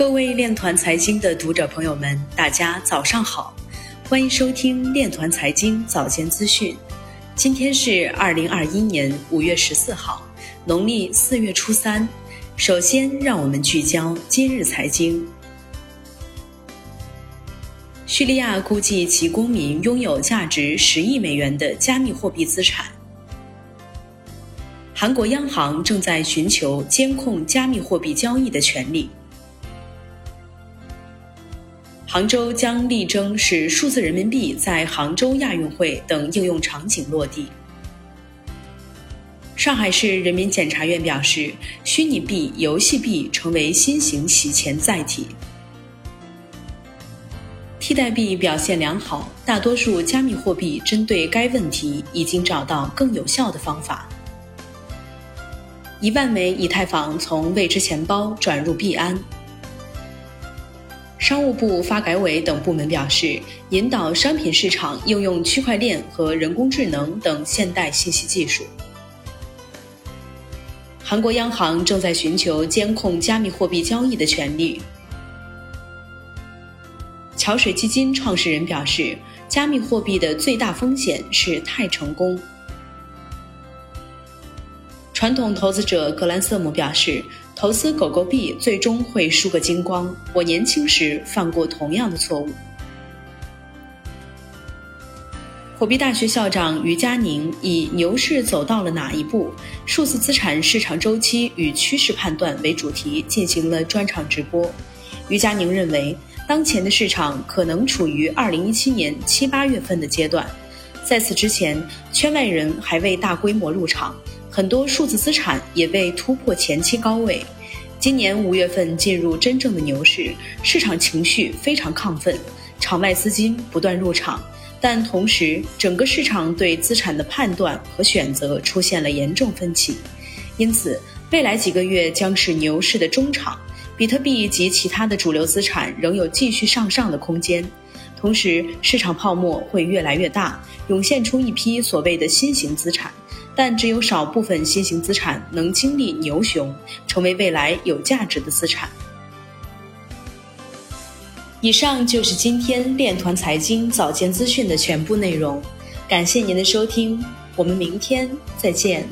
各位链团财经的读者朋友们，大家早上好，欢迎收听链团财经早间资讯。今天是二零二一年五月十四号，农历四月初三。首先，让我们聚焦今日财经。叙利亚估计其公民拥有价值十亿美元的加密货币资产。韩国央行正在寻求监控加密货币交易的权利。杭州将力争使数字人民币在杭州亚运会等应用场景落地。上海市人民检察院表示，虚拟币、游戏币成为新型洗钱载体。替代币表现良好，大多数加密货币针对该问题已经找到更有效的方法。一万枚以太坊从未知钱包转入币安。商务部、发改委等部门表示，引导商品市场应用区块链和人工智能等现代信息技术。韩国央行正在寻求监控加密货币交易的权利。桥水基金创始人表示，加密货币的最大风险是太成功。传统投资者格兰瑟姆表示，投资狗狗币最终会输个精光。我年轻时犯过同样的错误。火币大学校长于佳宁以“牛市走到了哪一步？数字资产市场周期与趋势判断”为主题进行了专场直播。于佳宁认为，当前的市场可能处于2017年七八月份的阶段，在此之前，圈外人还未大规模入场。很多数字资产也被突破前期高位，今年五月份进入真正的牛市，市场情绪非常亢奋，场外资金不断入场，但同时整个市场对资产的判断和选择出现了严重分歧，因此未来几个月将是牛市的中场，比特币及其他的主流资产仍有继续上上的空间，同时市场泡沫会越来越大，涌现出一批所谓的新型资产。但只有少部分新型资产能经历牛熊，成为未来有价值的资产。以上就是今天链团财经早间资讯的全部内容，感谢您的收听，我们明天再见。